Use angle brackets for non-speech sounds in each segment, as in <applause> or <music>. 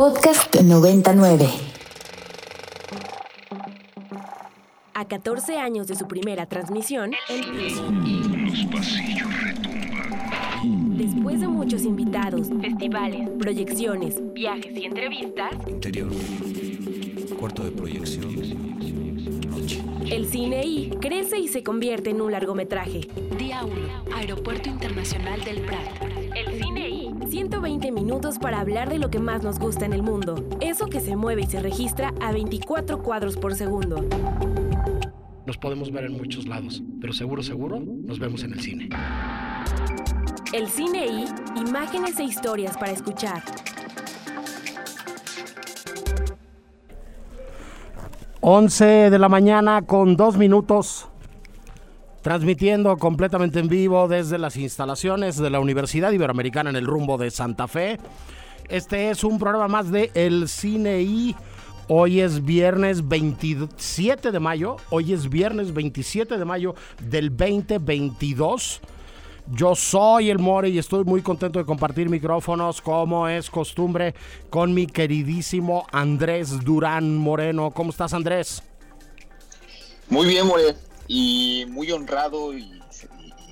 Podcast 99. A 14 años de su primera transmisión, el Los pasillos retumban. Después de muchos invitados, festivales, proyecciones, viajes y entrevistas, Interior. Cuarto de proyección. Noche. el cine I crece y se convierte en un largometraje. Día 1. Aeropuerto Internacional del Prat. El cine I, 120 minutos para hablar de lo que más nos gusta en el mundo. Eso que se mueve y se registra a 24 cuadros por segundo. Nos podemos ver en muchos lados, pero seguro, seguro, nos vemos en el cine. El cine I, imágenes e historias para escuchar. 11 de la mañana con dos minutos, transmitiendo completamente en vivo desde las instalaciones de la Universidad Iberoamericana en el rumbo de Santa Fe. Este es un programa más de El Cine. Hoy es viernes 27 de mayo. Hoy es viernes 27 de mayo del 2022. Yo soy el More y estoy muy contento de compartir micrófonos como es costumbre con mi queridísimo Andrés Durán Moreno. ¿Cómo estás Andrés? Muy bien, More, y muy honrado y,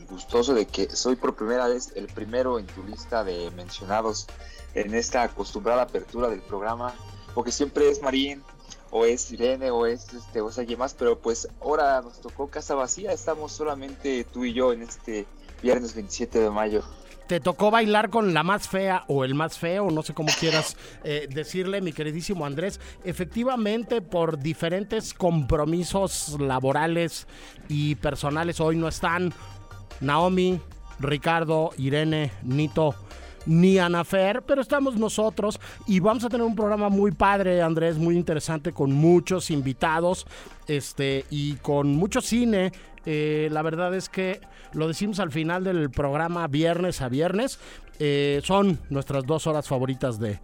gustoso de que soy por primera vez el primero en tu lista de mencionados en esta acostumbrada apertura del programa, porque siempre es Marín, o es Irene, o es este, o es alguien más, pero pues ahora nos tocó casa vacía, estamos solamente tú y yo en este viernes 27 de mayo. Te tocó bailar con la más fea o el más feo, no sé cómo quieras eh, decirle, mi queridísimo Andrés. Efectivamente, por diferentes compromisos laborales y personales, hoy no están Naomi, Ricardo, Irene, Nito ni Anafer, pero estamos nosotros y vamos a tener un programa muy padre, Andrés, muy interesante con muchos invitados, este y con mucho cine. Eh, la verdad es que lo decimos al final del programa viernes a viernes. eh, son nuestras dos horas favoritas de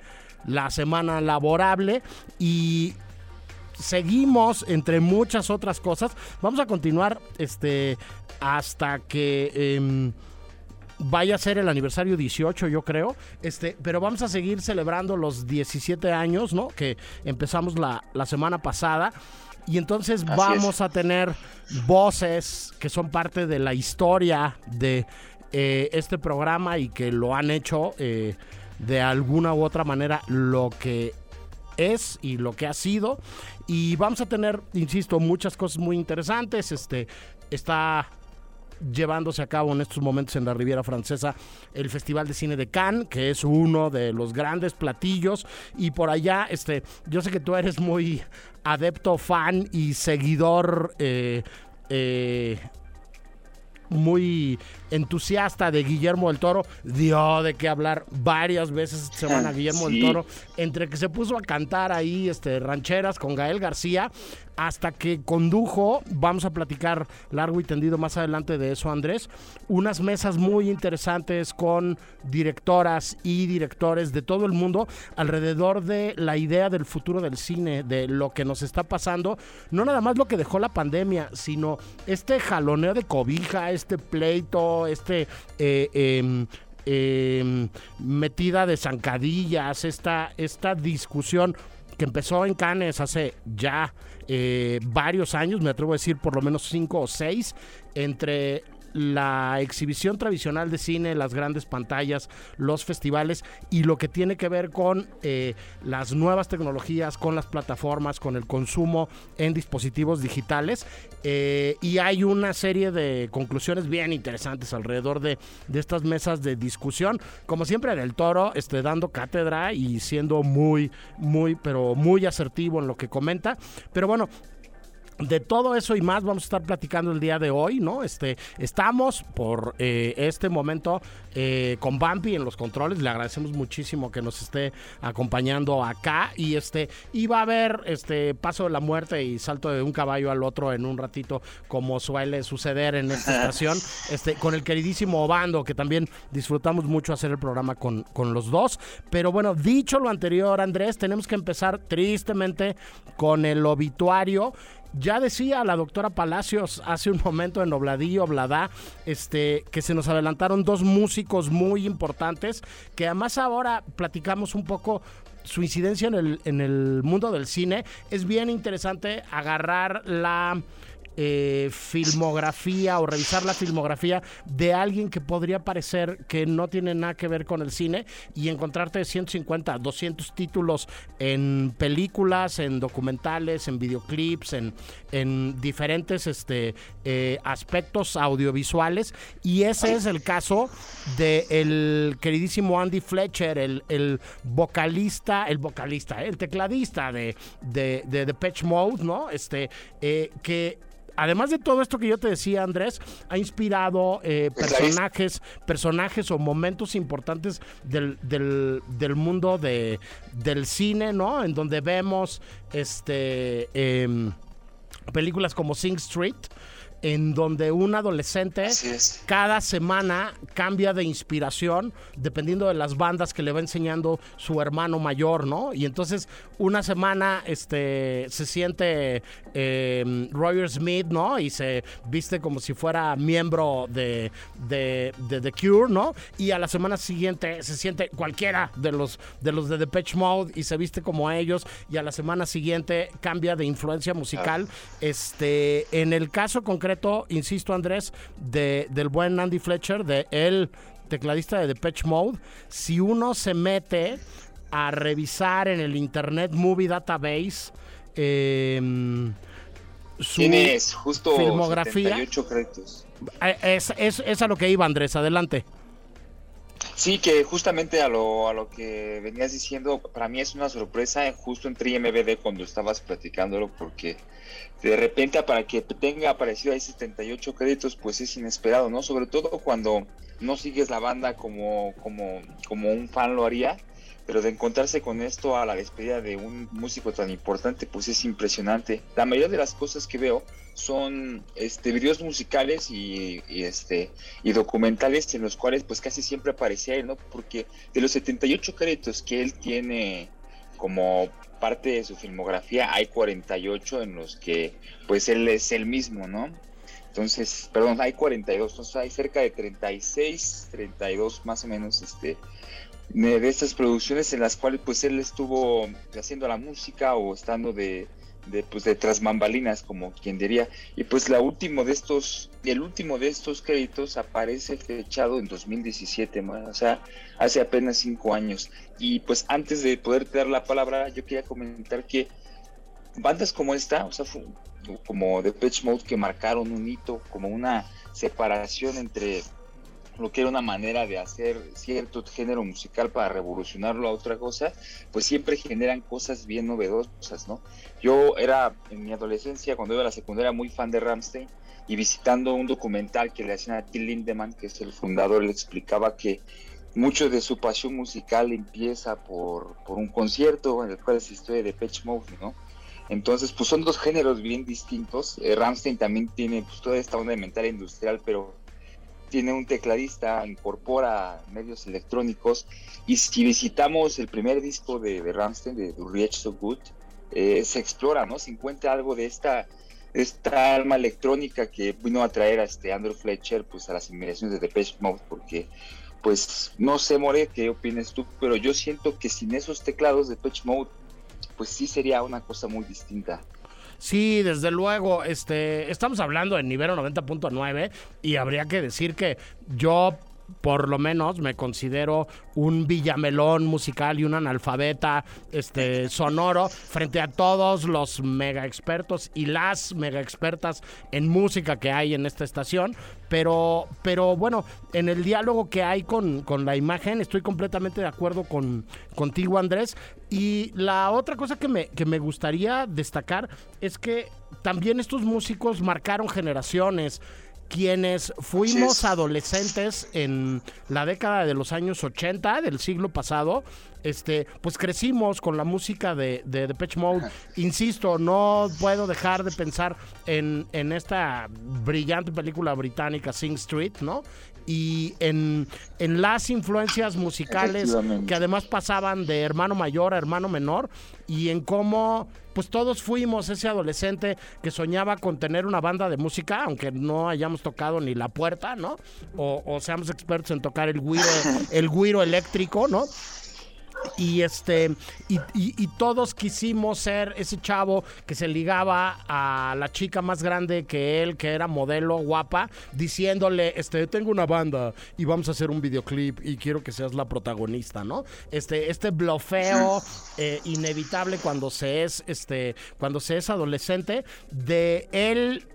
la semana laborable y seguimos entre muchas otras cosas. Vamos a continuar este hasta que em, vaya a ser el aniversario 18, yo creo. Este, pero vamos a seguir celebrando los 17 años, ¿no? Que empezamos la, la semana pasada. Y entonces Así vamos es. a tener voces que son parte de la historia de eh, este programa y que lo han hecho eh, de alguna u otra manera lo que es y lo que ha sido. Y vamos a tener, insisto, muchas cosas muy interesantes. Este está llevándose a cabo en estos momentos en la Riviera Francesa el Festival de Cine de Cannes, que es uno de los grandes platillos. Y por allá, este, yo sé que tú eres muy adepto, fan y seguidor. eh, eh, muy entusiasta de Guillermo del Toro, dio de qué hablar varias veces esta semana Guillermo Sí. del Toro, entre que se puso a cantar ahí este, rancheras con Gael García, hasta que condujo, vamos a platicar largo y tendido más adelante de eso Andrés, unas mesas muy interesantes con directoras y directores de todo el mundo alrededor de la idea del futuro del cine, de lo que nos está pasando, no nada más lo que dejó la pandemia, sino este jaloneo de cobija, este pleito, este... eh, em, em, metida de zancadillas, esta, esta discusión que empezó en Cannes hace ya eh, varios años, me atrevo a decir por lo menos cinco o seis, entre la exhibición tradicional de cine, las grandes pantallas, los festivales y lo que tiene que ver con eh, las nuevas tecnologías, con las plataformas, con el consumo en dispositivos digitales. Eh, y hay una serie de conclusiones bien interesantes alrededor de, de estas mesas de discusión. Como siempre, en el toro, este, dando cátedra y siendo muy, muy, pero muy asertivo en lo que comenta. Pero bueno, de todo eso y más vamos a estar platicando el día de hoy, ¿no? Este, estamos por eh, este momento eh, con Bampi en los controles. Le agradecemos muchísimo que nos esté acompañando acá. Y este, y va a haber este paso de la muerte y salto de un caballo al otro en un ratito, como suele suceder en esta <laughs> estación. Este, con el queridísimo Obando, que también disfrutamos mucho hacer el programa con, con los dos. Pero bueno, dicho lo anterior, Andrés, tenemos que empezar tristemente con el obituario Ya decía la doctora Palacios hace un momento en Obladillo, Obladá, este, que se nos adelantaron dos músicos muy importantes, que además ahora platicamos un poco su incidencia en el, en el mundo del cine. Es bien interesante agarrar la eh, filmografía o revisar la filmografía de alguien que podría parecer que no tiene nada que ver con el cine y encontrarte 150, 200 títulos en películas, en documentales, en videoclips, en, en diferentes este, eh, aspectos audiovisuales. Y ese es el caso del el queridísimo Andy Fletcher, el, el vocalista, el vocalista, el tecladista de, de, de Depeche Mode, ¿no? Este, eh, que además de todo esto que yo te decía, Andrés, ha inspirado eh, personajes, personajes o momentos importantes del, del, del mundo de, del cine, ¿no? En donde vemos este em, películas como Sing Street en donde un adolescente cada semana cambia de inspiración dependiendo de las bandas que le va enseñando su hermano mayor, ¿no? Y entonces una semana este, se siente eh, Roger Smith, ¿no? Y se viste como si fuera miembro de, de, de The Cure, ¿no? Y a la semana siguiente se siente cualquiera de los de los de Depeche Mode y se viste como ellos y a la semana siguiente cambia de influencia musical. Este, en el caso concreto, insisto Andrés, de, del buen Andy Fletcher, de el tecladista de Depeche Mode, si uno se mete a revisar en el Internet Movie Database eh, su Tienes justo filmografía. 78 créditos. Eh, Es, es, es a lo que iba Andrés, adelante. Sí, que justamente a lo, a lo que venías diciendo, para mí es una sorpresa, justo en MBD cuando estabas platicándolo, porque de repente para que tenga aparecido ahí 78 créditos, pues es inesperado, ¿no? Sobre todo cuando no sigues la banda como, como, como un fan lo haría, pero de encontrarse con esto a la despedida de un músico tan importante, pues es impresionante. La mayoría de las cosas que veo son este videos musicales y, y, este y documentales en los cuales pues casi siempre aparecía él, ¿no? Porque de los 78 créditos que él tiene como parte de su filmografía hay 48 en los que pues él es el mismo, ¿no? Entonces, perdón, hay 42, entonces hay cerca de 36, 32 más o menos este de, estas producciones en las cuales pues él estuvo haciendo la música o estando de, de pues de tras bambalinas como quien diría y pues la último de estos el último de estos créditos aparece fechado en 2017 ¿no? o sea hace apenas cinco años y pues antes de poder dar la palabra yo quería comentar que bandas como esta o sea como Depeche Mode que marcaron un hito como una separación entre lo que era una manera de hacer cierto género musical para revolucionarlo a otra cosa, pues siempre generan cosas bien novedosas, ¿no? Yo era en mi adolescencia, cuando iba a la secundaria, muy fan de Ramstein y visitando un documental que le hacían a Till Lindemann, que es el fundador, le explicaba que mucho de su pasión musical empieza por, por un concierto en el cual asistió de Depeche Mode, ¿no? Entonces, pues son dos géneros bien distintos. Eh, Ramstein también tiene pues, toda esta onda mental industrial, pero tiene un tecladista, incorpora medios electrónicos. Y si visitamos el primer disco de, de Ramstein, de Reach So Good, eh, se explora, ¿no? Se encuentra algo de esta, esta alma electrónica que vino a traer a este Andrew Fletcher pues, a las inmediaciones de Depeche Mode, porque, pues, no sé, More, qué opinas tú, pero yo siento que sin esos teclados de Depeche Mode, pues sí sería una cosa muy distinta. Sí, desde luego, este, estamos hablando de nivel 90.9 y habría que decir que yo por lo menos me considero un villamelón musical y un analfabeta este sonoro frente a todos los mega expertos y las mega expertas en música que hay en esta estación. Pero pero bueno en el diálogo que hay con, con la imagen estoy completamente de acuerdo con contigo Andrés. Y la otra cosa que me, que me gustaría destacar es que también estos músicos marcaron generaciones quienes fuimos adolescentes en la década de los años 80 del siglo pasado, este, pues crecimos con la música de, de Depeche Mode. Insisto, no puedo dejar de pensar en, en esta brillante película británica Sing Street, ¿no? Y en, en las influencias musicales que además pasaban de hermano mayor a hermano menor y en cómo pues todos fuimos ese adolescente que soñaba con tener una banda de música, aunque no hayamos tocado ni la puerta, ¿no? O, o seamos expertos en tocar el güiro, el güiro eléctrico, ¿no? Y este y, todos quisimos ser ese chavo que se ligaba a la chica más grande que él, que era modelo guapa, diciéndole, este, tengo una banda y vamos a hacer un videoclip y quiero que seas la protagonista, ¿no? Este, este blofeo eh, inevitable cuando se es, este, cuando se es adolescente, de él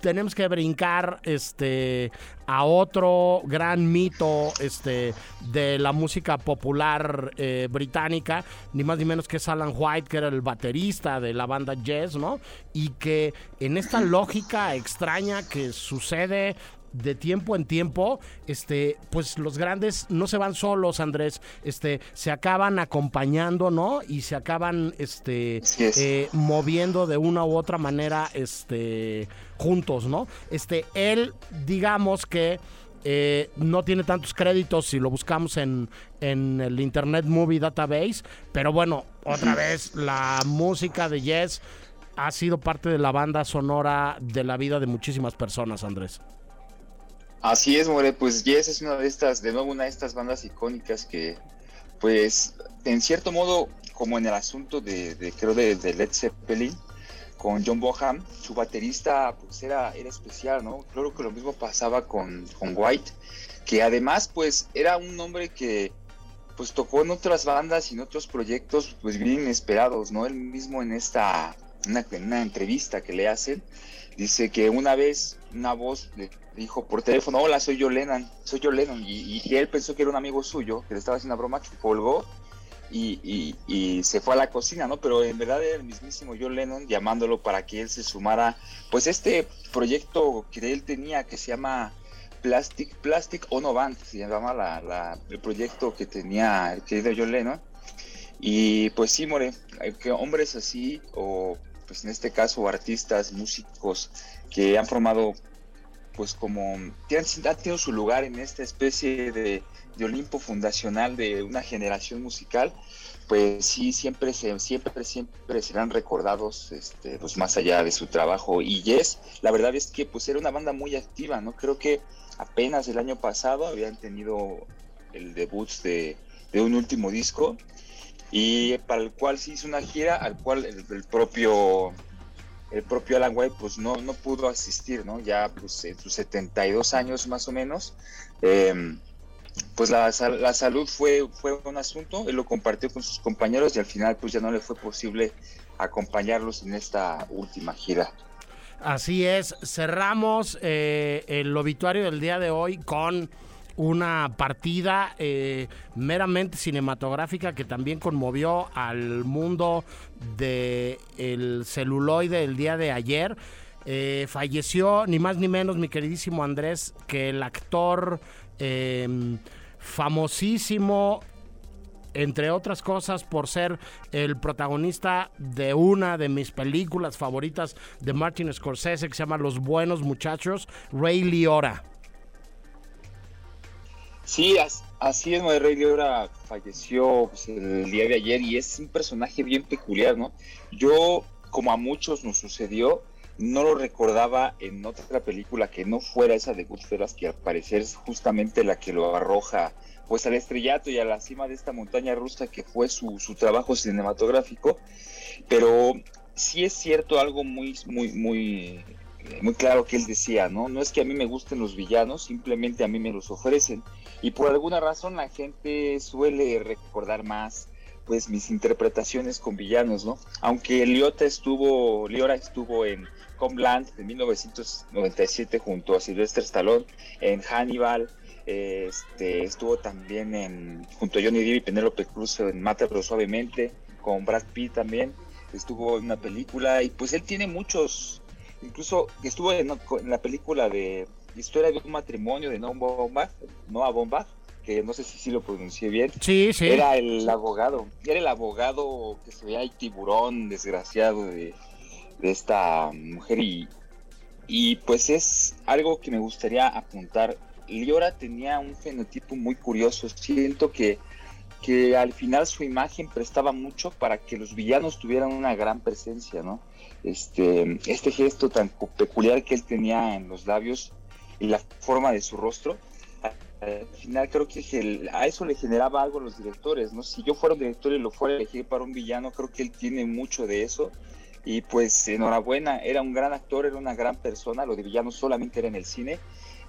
tenemos que brincar, este, a otro gran mito, este, de la música popular eh, británica, ni más ni menos que es Alan White, que era el baterista de la banda Jazz, ¿no? Y que en esta lógica extraña que sucede de tiempo en tiempo, este, pues los grandes no se van solos, Andrés, este, se acaban acompañando, ¿no? Y se acaban, este, es. eh, moviendo de una u otra manera, este, juntos, ¿no? Este, él, digamos que eh, no tiene tantos créditos si lo buscamos en, en el Internet Movie Database, pero bueno, otra vez, la música de Yes ha sido parte de la banda sonora de la vida de muchísimas personas, Andrés. Así es, More, pues Yes es una de estas, de nuevo una de estas bandas icónicas que, pues, en cierto modo, como en el asunto de, de creo, de, de Led Zeppelin, con John Bonham, su baterista, pues, era, era especial, ¿no? Creo que lo mismo pasaba con, con White, que además, pues, era un hombre que, pues, tocó en otras bandas y en otros proyectos, pues, bien inesperados, ¿no? Él mismo en esta, una, una entrevista que le hacen, dice que una vez una voz le dijo por teléfono, hola, soy yo Lennon, soy yo Lennon, y, y él pensó que era un amigo suyo, que le estaba haciendo una broma, que colgó y, y- y se fue a la cocina, ¿no? Pero en verdad era el mismísimo John Lennon llamándolo para que él se sumara, pues este proyecto que él tenía que se llama Plastic, Plastic Ono Band, se llamaba la, la- el proyecto que tenía el querido John Lennon. Y pues sí, More, eh, que hombres así, o pues en este caso artistas, músicos que han formado, pues como, han tenido su lugar en esta especie de, de Olimpo fundacional de una generación musical, pues sí, siempre, se, siempre, siempre serán recordados, este, pues más allá de su trabajo. Y Yes, la verdad es que pues era una banda muy activa, ¿no? Creo que apenas el año pasado habían tenido el debut de, de un último disco y para el cual se hizo una gira al cual el propio el propio Alan White pues no, no pudo asistir, ¿no? Ya pues en sus 72 años más o menos, eh, pues la, la salud fue, fue un asunto, él lo compartió con sus compañeros y al final pues ya no le fue posible acompañarlos en esta última gira. Así es, cerramos eh, el obituario del día de hoy con una partida eh, meramente cinematográfica que también conmovió al mundo del celuloide el día de ayer. Eh, falleció ni más ni menos mi queridísimo Andrés que el actor eh, famosísimo entre otras cosas por ser el protagonista de una de mis películas favoritas de Martin Scorsese que se llama Los Buenos Muchachos, Ray Liotta. Sí, as- así es, Noé Rey Liotta falleció pues, el día de ayer y es un personaje bien peculiar, ¿no? Yo, como a muchos nos sucedió, no lo recordaba en otra película que no fuera esa de Goodfellas, que al parecer es justamente la que lo arroja pues al estrellato y a la cima de esta montaña rusa que fue su, su trabajo cinematográfico, pero sí es cierto algo muy, muy, muy, muy claro que él decía, ¿no? No es que a mí me gusten los villanos, simplemente a mí me los ofrecen. Y por alguna razón la gente suele recordar más pues mis interpretaciones con villanos, ¿no? Aunque Liotta estuvo, Liora estuvo en Homeland de 1997 junto a Sylvester Stallone, en Hannibal, eh, este, estuvo también en, junto a Johnny Depp y Penélope Cruz en Mátalo Suavemente, con Brad Pitt también, estuvo en una película y pues él tiene muchos, incluso estuvo en la película de Historia de un matrimonio de Noah Baumbach, Noah Baumbach, que no sé si sí lo pronuncié bien. Sí, sí. Era el abogado, era el abogado que se veía el tiburón desgraciado de, de esta mujer y, y pues es algo que me gustaría apuntar Liora tenía un fenotipo muy curioso. Siento que, que al final su imagen prestaba mucho para que los villanos tuvieran una gran presencia, ¿no? Este, este gesto tan peculiar que él tenía en los labios la forma de su rostro, al final creo que a eso le generaba algo a los directores, ¿no? Si yo fuera un director y lo fuera a elegir para un villano, creo que él tiene mucho de eso. Y pues enhorabuena, era un gran actor, era una gran persona, lo de villano solamente era en el cine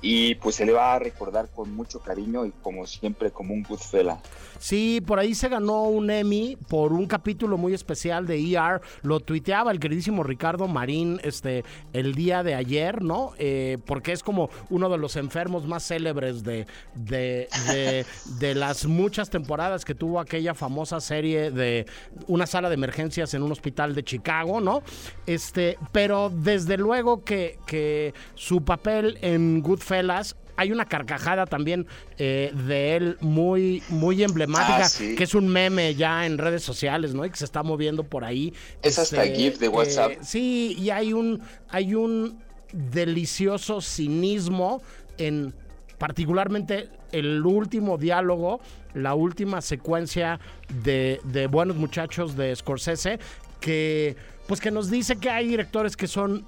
y pues se le va a recordar con mucho cariño y como siempre como un good fella. Sí, por ahí se ganó un Emmy por un capítulo muy especial de ER, lo tuiteaba el queridísimo Ricardo Marín este el día de ayer, ¿no? Eh, porque es como uno de los enfermos más célebres de, de, de, <laughs> de las muchas temporadas que tuvo aquella famosa serie de una sala de emergencias en un hospital de Chicago, ¿no? Este, pero desde luego que, que su papel en Goodfellas hay una carcajada también eh, de él muy, muy emblemática, Ah, que es un meme ya en redes sociales, ¿no? Y que se está moviendo por ahí. Es hasta GIF de WhatsApp. eh, sí, y hay un, hay un delicioso cinismo en particularmente el último diálogo, la última secuencia de, de Buenos Muchachos de Scorsese, que pues que nos dice que hay directores que son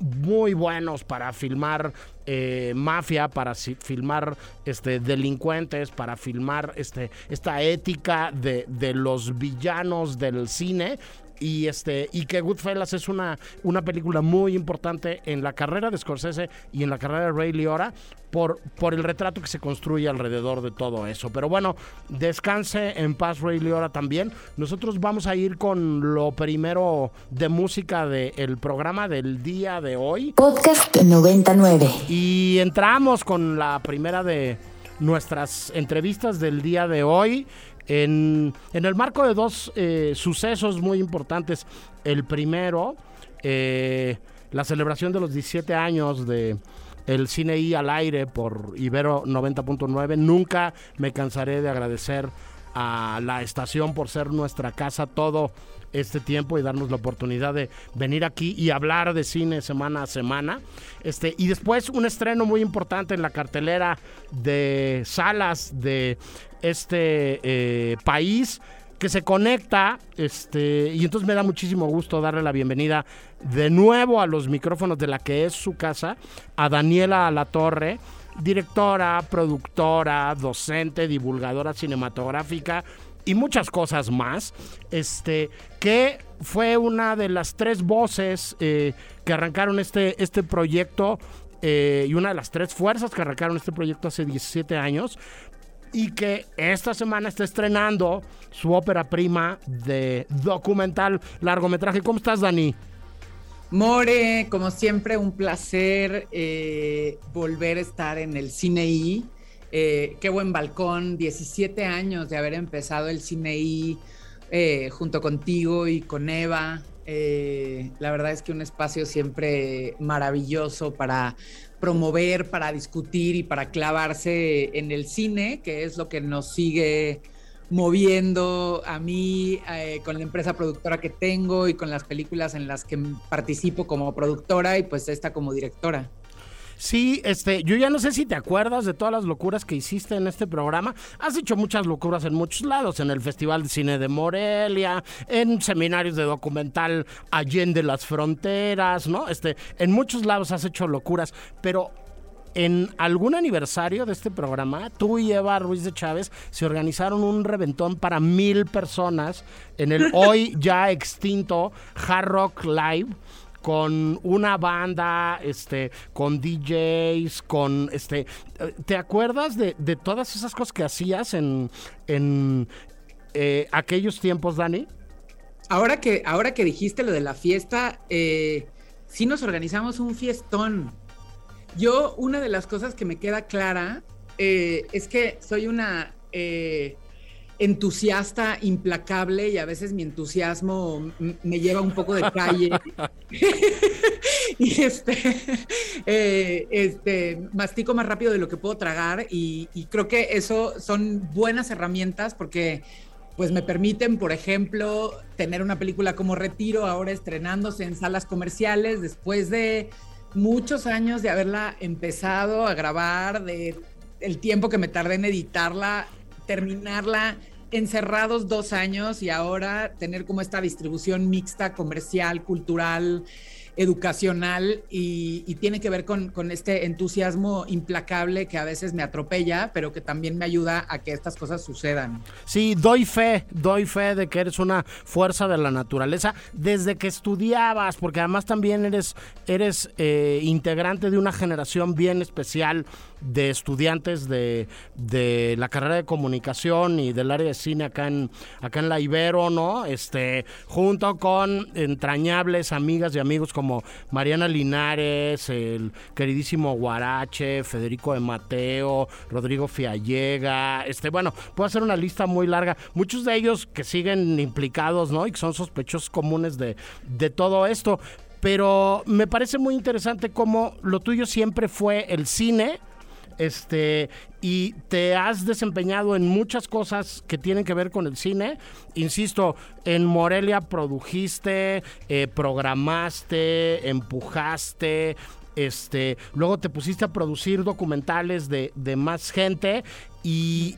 muy buenos para filmar eh, mafia, para filmar este, delincuentes, para filmar este, esta ética de, de los villanos del cine. Y, este, y que Goodfellas es una, una película muy importante en la carrera de Scorsese y en la carrera de Ray Liotta por, por el retrato que se construye alrededor de todo eso. Pero bueno, descanse en paz Ray Liotta también. Nosotros vamos a ir con lo primero de música del programa del día de hoy. Podcast 99. Y entramos con la primera de nuestras entrevistas del día de hoy. En, el marco de dos eh, sucesos muy importantes. El primero, eh, la celebración de los 17 años de el cine I al aire por Ibero 90.9. Nunca me cansaré de agradecer a la estación por ser nuestra casa todo este tiempo y darnos la oportunidad de venir aquí y hablar de cine semana a semana. Este, y después un estreno muy importante en la cartelera de salas de este eh, país que se conecta, este, y entonces me da muchísimo gusto darle la bienvenida de nuevo a los micrófonos de la que es su casa, a Daniela Alatorre, directora, productora, docente, divulgadora cinematográfica y muchas cosas más, este, que fue una de las tres voces eh, que arrancaron este, este proyecto eh, y una de las tres fuerzas que arrancaron este proyecto hace 17 años y que esta semana está estrenando su ópera prima de documental largometraje. ¿Cómo estás, Dani? More, como siempre, un placer eh, volver a estar en el Cine I. Eh, qué buen balcón, 17 años de haber empezado el Cine I eh, junto contigo y con Eva. Eh, la verdad es que un espacio siempre maravilloso para promover, para discutir y para clavarse en el cine, que es lo que nos sigue moviendo a mí eh, con la empresa productora que tengo y con las películas en las que participo como productora y pues esta como directora. Sí, este, yo ya no sé si te acuerdas de todas las locuras que hiciste en este programa. Has hecho muchas locuras en muchos lados, en el Festival de Cine de Morelia, en seminarios de documental Allende las Fronteras, ¿no? Este, en muchos lados has hecho locuras, pero en algún aniversario de este programa, tú y Eva Ruiz de Chávez se organizaron un reventón para mil personas en el <laughs> hoy ya extinto Hard Rock Live con una banda, este, con DJs, con este. ¿Te acuerdas de, todas esas cosas que hacías en, en eh, aquellos tiempos, Dani? Ahora que, ahora que dijiste lo de la fiesta, eh, sí nos organizamos un fiestón. Yo, una de las cosas que me queda clara eh, es que soy una eh, entusiasta implacable y a veces mi entusiasmo me lleva un poco de calle. <laughs> y este, eh, este, mastico más rápido de lo que puedo tragar y, y creo que eso son buenas herramientas porque pues me permiten, por ejemplo, tener una película como Retiro ahora estrenándose en salas comerciales después de muchos años de haberla empezado a grabar, de el tiempo que me tardé en editarla, terminarla encerrados dos años y ahora tener como esta distribución mixta, comercial, cultural, educacional y, tiene que ver con, este entusiasmo implacable que a veces me atropella, pero que también me ayuda a que estas cosas sucedan. Sí, doy fe, doy fe de que eres una fuerza de la naturaleza desde que estudiabas, porque además también eres, eres eh, integrante de una generación bien especial de estudiantes de, de, la carrera de comunicación y del área de cine acá en, acá en la Ibero, ¿no? Este, junto con entrañables amigas y amigos como Mariana Linares, el queridísimo Guarache, Federico de Mateo, Rodrigo Fiallega, este, bueno, puedo hacer una lista muy larga. Muchos de ellos que siguen implicados, ¿no? Y que son sospechosos comunes de, de todo esto. Pero me parece muy interesante cómo lo tuyo siempre fue el cine, este y te has desempeñado en muchas cosas que tienen que ver con el cine. Insisto, en Morelia produjiste, eh, programaste, empujaste. Este, luego te pusiste a producir documentales de, de más gente y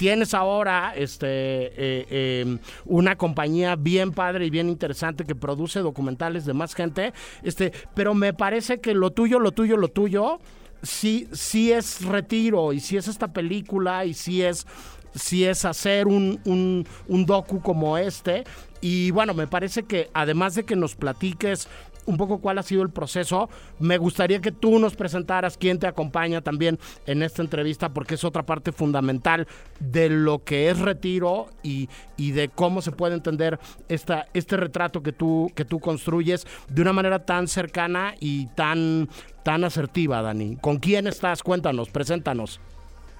tienes ahora este, eh, eh, una compañía bien padre y bien interesante que produce documentales de más gente, este, pero me parece que lo tuyo, lo tuyo, lo tuyo sí, sí es retiro y sí es esta película y sí es, sí es hacer un, un, un docu como este. Y bueno, me parece que además de que nos platiques un poco cuál ha sido el proceso. Me gustaría que tú nos presentaras quién te acompaña también en esta entrevista, porque es otra parte fundamental de lo que es retiro y, y de cómo se puede entender esta, este retrato que tú, que tú construyes de una manera tan cercana y tan, tan asertiva, Dani. ¿Con quién estás? Cuéntanos, preséntanos.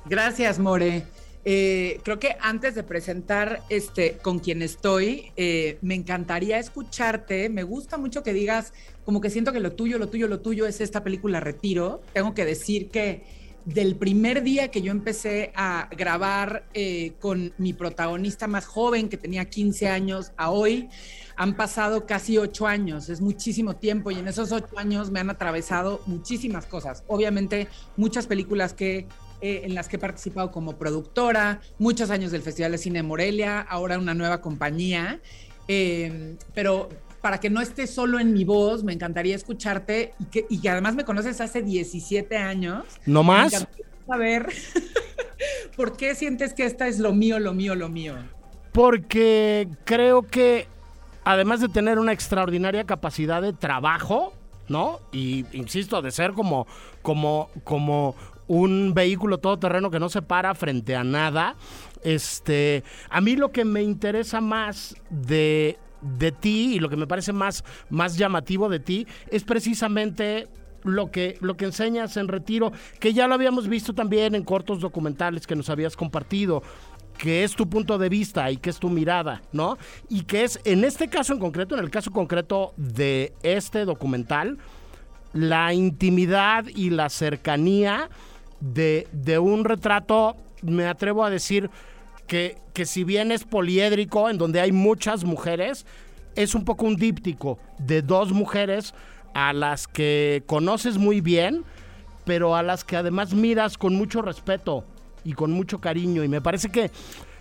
Gracias, More. Eh, creo que antes de presentar este con quien estoy, eh, me encantaría escucharte. Me gusta mucho que digas, como que siento que lo tuyo, lo tuyo, lo tuyo es esta película Retiro. Tengo que decir que del primer día que yo empecé a grabar eh, con mi protagonista más joven, que tenía 15 años, a hoy, han pasado casi ocho años. Es muchísimo tiempo y en esos ocho años me han atravesado muchísimas cosas. Obviamente, muchas películas que eh, en las que he participado como productora, muchos años del Festival de Cine Morelia, ahora una nueva compañía. Eh, pero para que no esté solo en mi voz, me encantaría escucharte y que, y que además me conoces hace 17 años. ¿No más? A ver, <laughs> ¿por qué sientes que esta es lo mío, lo mío, lo mío? Porque creo que además de tener una extraordinaria capacidad de trabajo, ¿no? Y insisto, de ser como, como, como un vehículo todoterreno que no se para frente a nada. Este, a mí lo que me interesa más de, de ti y lo que me parece más, más llamativo de ti es precisamente lo que, lo que enseñas en retiro, que ya lo habíamos visto también en cortos documentales que nos habías compartido que es tu punto de vista y que es tu mirada, ¿no? Y que es, en este caso en concreto, en el caso concreto de este documental, la intimidad y la cercanía de, de un retrato, me atrevo a decir que, que si bien es poliédrico, en donde hay muchas mujeres, es un poco un díptico de dos mujeres a las que conoces muy bien, pero a las que además miras con mucho respeto y con mucho cariño. Y me parece que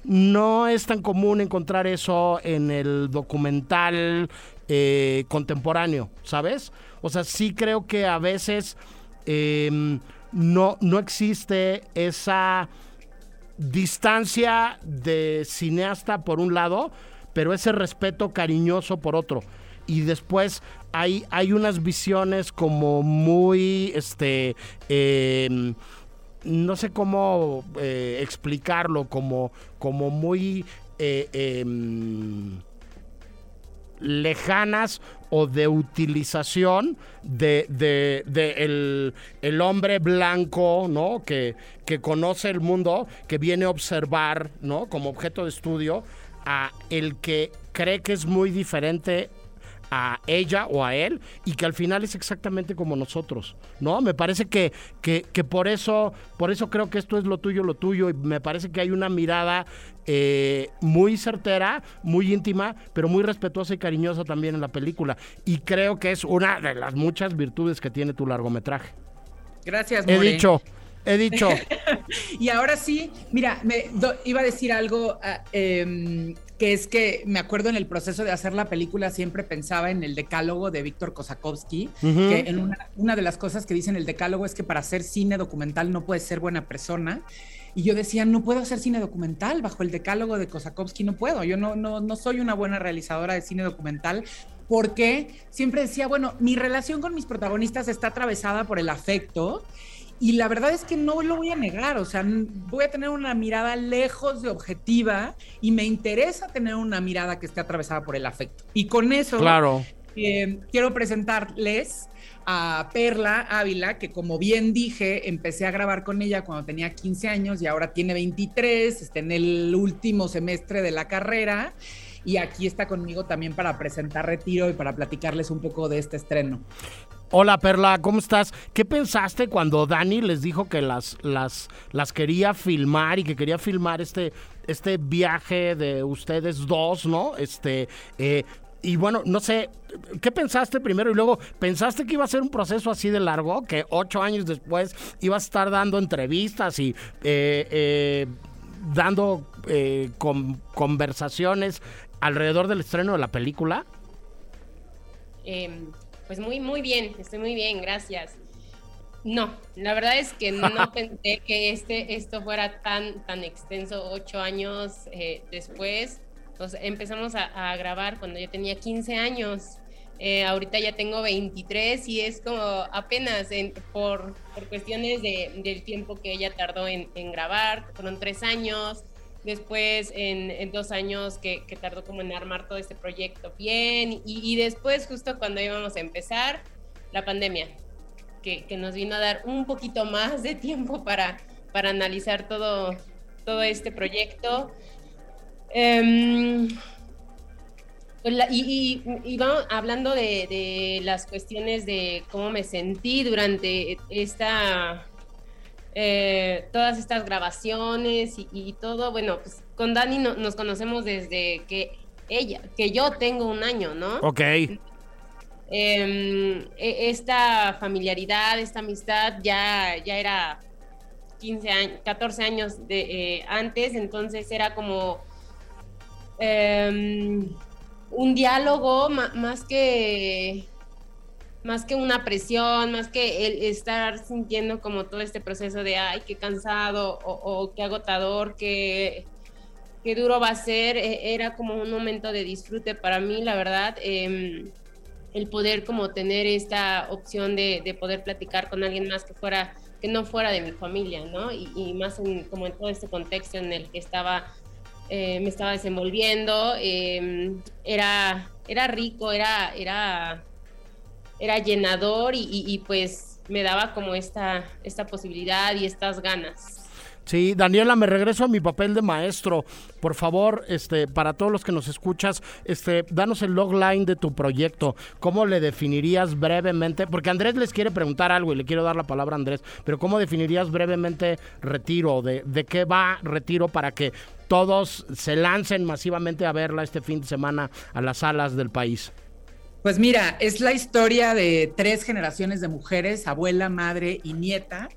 no es tan común encontrar eso en el documental eh, contemporáneo, ¿sabes? O sea, sí creo que a veces eh, no, no existe esa distancia de cineasta por un lado, pero ese respeto cariñoso por otro. Y después hay, hay unas visiones como muy, este, eh, no sé cómo eh, explicarlo, como, como muy eh, eh, lejanas o de utilización de, de, el, el, hombre blanco, ¿no? Que, que conoce el mundo, que viene a observar, ¿no? Como objeto de estudio, a el que cree que es muy diferente a ella o a él y que al final es exactamente como nosotros, ¿no? Me parece que, que, que por eso, por eso creo que esto es lo tuyo, lo tuyo, y me parece que hay una mirada eh, muy certera, muy íntima, pero muy respetuosa y cariñosa también en la película. Y creo que es una de las muchas virtudes que tiene tu largometraje. Gracias, He More. dicho, he dicho. <laughs> Y ahora sí, mira, me do- iba a decir algo em, que es que me acuerdo en el proceso de hacer la película siempre pensaba en el decálogo de Víctor Kosakowski, Ujú. que en una, una de las cosas que dice en el decálogo es que para hacer cine documental no puedes ser buena persona. Y yo decía, no puedo hacer cine documental bajo el decálogo de Kosakowski, no puedo. Yo no, no, no soy una buena realizadora de cine documental porque siempre decía, bueno, mi relación con mis protagonistas está atravesada por el afecto y la verdad es que no lo voy a negar, o sea, voy a tener una mirada lejos de objetiva y me interesa tener una mirada que esté atravesada por el afecto. Y con eso Claro. eh, quiero presentarles a Perla Ávila, que como bien dije, empecé a grabar con ella cuando tenía 15 años y ahora tiene 23, está en el último semestre de la carrera y aquí está conmigo también para presentar Retiro y para platicarles un poco de este estreno. Hola Perla, ¿cómo estás? ¿Qué pensaste cuando Dani les dijo que las, las, las quería filmar y que quería filmar este, este viaje de ustedes dos, ¿no? Este, eh, y bueno, no sé, ¿qué pensaste primero? Y luego, ¿pensaste que iba a ser un proceso así de largo? Que ocho años después ibas a estar dando entrevistas y eh, eh, dando eh, con- conversaciones alrededor del estreno de la película. Pues muy, muy bien, estoy muy bien, gracias. No, la verdad es que no <laughs> pensé que este, esto fuera tan, tan extenso, ocho años eh, después. Pues empezamos a, a grabar cuando yo tenía 15 años. Eh, ahorita ya tengo 23 y es como apenas en- por, por cuestiones de- del tiempo que ella tardó en, en grabar, fueron tres años, después en, dos años que, tardó como en armar todo este proyecto bien y, después justo cuando íbamos a empezar, la pandemia, que, nos vino a dar un poquito más de tiempo para, para analizar todo, todo este proyecto. Em, pues y, vamos hablando de las cuestiones de cómo me sentí durante esta, eh, todas estas grabaciones y, y todo. Bueno, pues con Dani no- nos conocemos desde que ella, que yo tengo un año, ¿no? Ok. Em, e- esta familiaridad, esta amistad ya, ya era 15 años, 14 años de, eh, antes, entonces era como em, un diálogo más que más que una presión, más que el estar sintiendo como todo este proceso de ay, qué cansado o, qué agotador, qué, qué duro va a ser, e- era como un momento de disfrute para mí, la verdad. em, el poder como tener esta opción de, de poder platicar con alguien más que fuera que no fuera de mi familia, ¿no? Y, y más en, como en todo este contexto en el que estaba, eh, me estaba desenvolviendo, eh, era, era rico, era, era, era llenador y, pues me daba como esta, esta posibilidad y estas ganas. Sí, Daniela, me regreso a mi papel de maestro. Por favor, este, para todos los que nos escuchas, este, danos el logline de tu proyecto. ¿Cómo le definirías brevemente? Porque Andrés les quiere preguntar algo y le quiero dar la palabra a Andrés, pero ¿cómo definirías brevemente Retiro? ¿De, de qué va Retiro para que todos se lancen masivamente a verla este fin de semana a las salas del país? Pues mira, es la historia de tres generaciones de mujeres, abuela, madre y nieta,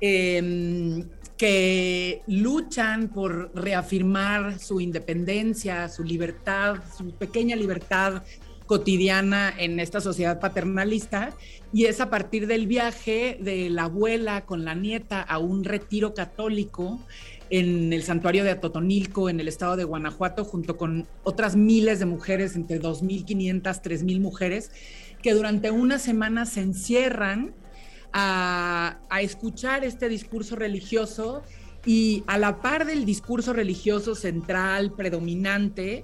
eh, que luchan por reafirmar su independencia, su libertad, su pequeña libertad cotidiana en esta sociedad paternalista. Y es a partir del viaje de la abuela con la nieta a un retiro católico en el santuario de Atotonilco, en el estado de Guanajuato, junto con otras miles de mujeres, entre 2.500, 3.000 mujeres, que durante una semana se encierran a, a escuchar este discurso religioso y a la par del discurso religioso central, predominante,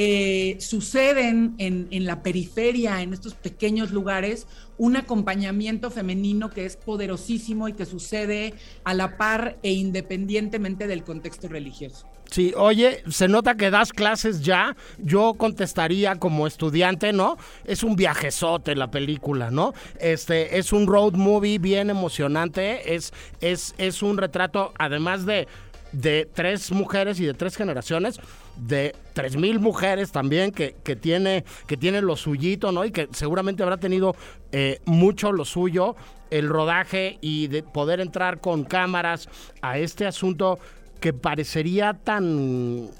eh, suceden en, en, la periferia, en estos pequeños lugares, un acompañamiento femenino que es poderosísimo y que sucede a la par e independientemente del contexto religioso. Sí, oye, se nota que das clases ya. Yo contestaría como estudiante, ¿no? Es un viajezote la película, ¿no? Este es un road movie bien emocionante. Es, es, es un retrato, además de, de tres mujeres y de tres generaciones, de tres mil mujeres también que, que tiene que tiene lo suyito, ¿no? Y que seguramente habrá tenido eh, mucho lo suyo el rodaje y de poder entrar con cámaras a este asunto que parecería tan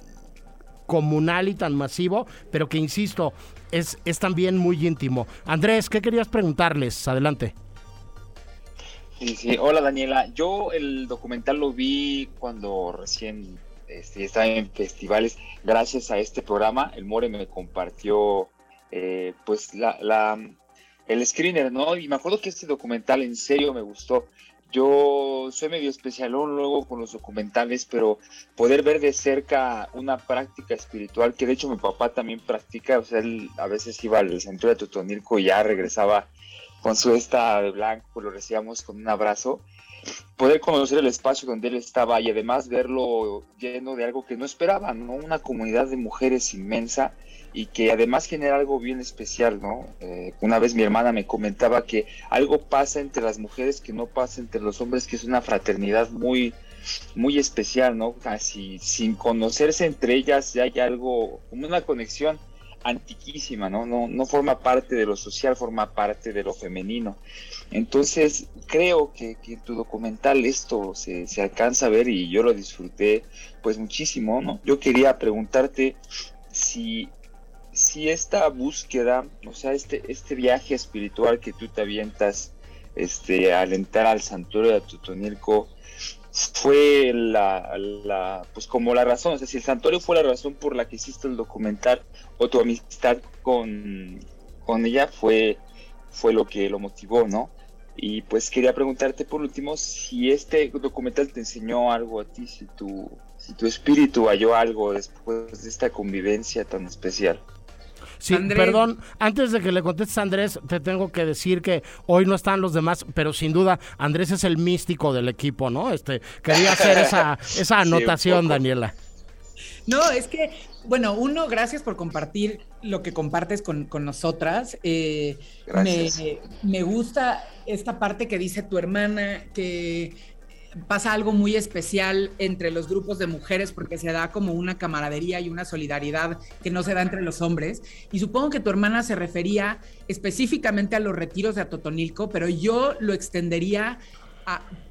comunal y tan masivo, pero que insisto, es, es también muy íntimo. Andrés, ¿qué querías preguntarles? Adelante. Sí, sí. Hola Daniela. Yo el documental lo vi cuando recién este, estaba en festivales. Gracias a este programa, el More me compartió eh, pues la, la, el screener, ¿no? Y me acuerdo que este documental en serio me gustó. Yo soy medio especialón luego con los documentales, pero poder ver de cerca una práctica espiritual, que de hecho mi papá también practica, o sea, él a veces iba al centro de Totonilco y ya regresaba con su esta de blanco, lo recibíamos con un abrazo. Poder conocer el espacio donde él estaba y además verlo lleno de algo que no esperaba, ¿no? Una comunidad de mujeres inmensa y que además genera algo bien especial, ¿no? Eh, una vez mi hermana me comentaba que algo pasa entre las mujeres que no pasa entre los hombres, que es una fraternidad muy, muy especial, ¿no? Casi sin conocerse entre ellas ya hay algo, como una conexión antiquísima, ¿no? No, no forma parte de lo social, forma parte de lo femenino. Entonces, creo que, que en tu documental esto se, se alcanza a ver y yo lo disfruté pues muchísimo, ¿no? Yo quería preguntarte si si esta búsqueda, o sea, este, este viaje espiritual que tú te avientas este, al entrar al santuario de Totonilco, fue la, la, pues como la razón, o sea, si el santuario fue la razón por la que hiciste el documental o tu amistad con, con ella fue, fue lo que lo motivó, ¿no? Y pues quería preguntarte por último si este documental te enseñó algo a ti, si tu, si tu espíritu halló algo después de esta convivencia tan especial. Sí, perdón, antes de que le contestes a Andrés, te tengo que decir que hoy no están los demás, pero sin duda Andrés es el místico del equipo, ¿no? Este, quería hacer esa, <laughs> esa anotación, Daniela. No, es que, bueno, uno, gracias por compartir lo que compartes con, con nosotras. Eh, me, me gusta esta parte que dice tu hermana, que pasa algo muy especial entre los grupos de mujeres porque se da como una camaradería y una solidaridad que no se da entre los hombres. Y supongo que tu hermana se refería específicamente a los retiros de Atotonilco, pero yo lo extendería